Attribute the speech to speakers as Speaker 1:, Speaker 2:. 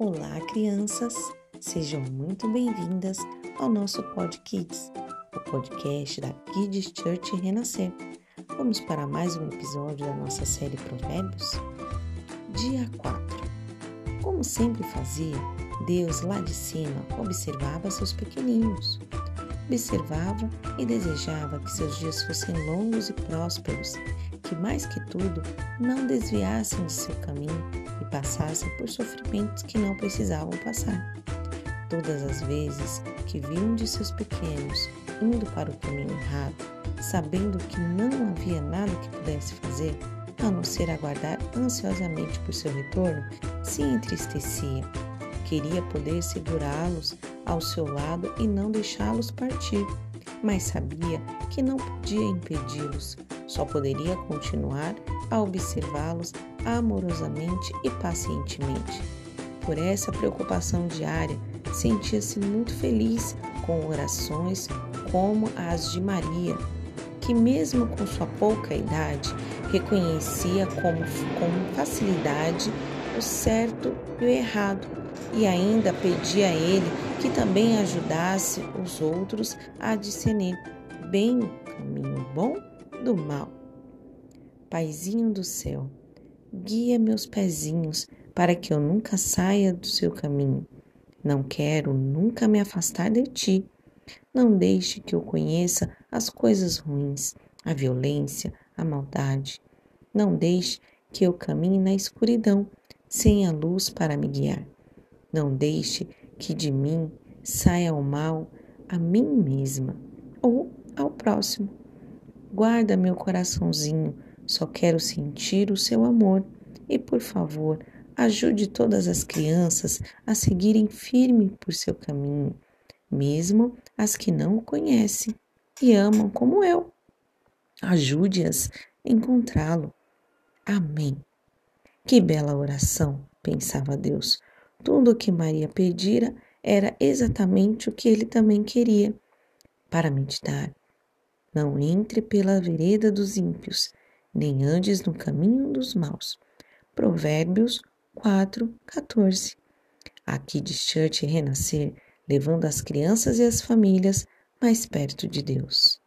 Speaker 1: Olá, crianças! Sejam muito bem-vindas ao nosso Pod Kids, o podcast da Kids Church Renascer. Vamos para mais um episódio da nossa série Provérbios? Dia 4. Como sempre fazia, Deus lá de cima observava seus pequeninos. Observava e desejava que seus dias fossem longos e prósperos, que mais que tudo não desviassem de seu caminho e passassem por sofrimentos que não precisavam passar. Todas as vezes que viam de seus pequenos indo para o caminho errado, sabendo que não havia nada que pudesse fazer, a não ser aguardar ansiosamente por seu retorno, se entristecia. Queria poder segurá-los ao seu lado e não deixá-los partir, mas sabia que não podia impedi-los, só poderia continuar a observá-los amorosamente e pacientemente. Por essa preocupação diária, sentia-se muito feliz com orações como as de Maria, que, mesmo com sua pouca idade, reconhecia como, com facilidade o certo e o errado e ainda pedia a ele que também ajudasse os outros a discernir bem o caminho bom do mal. Paizinho do céu, guia meus pezinhos para que eu nunca saia do seu caminho. Não quero nunca me afastar de ti. Não deixe que eu conheça as coisas ruins, a violência, a maldade. Não deixe que eu caminhe na escuridão, sem a luz para me guiar. Não deixe que de mim saia o mal a mim mesma ou ao próximo. Guarda meu coraçãozinho só quero sentir o seu amor e, por favor, ajude todas as crianças a seguirem firme por seu caminho, mesmo as que não o conhecem e amam como eu. Ajude-as a encontrá-lo. Amém. Que bela oração, pensava Deus. Tudo o que Maria pedira era exatamente o que ele também queria. Para meditar, não entre pela vereda dos ímpios, nem andes no caminho dos maus. Provérbios 4, 14. Aqui de Church renascer, levando as crianças e as famílias mais perto de Deus.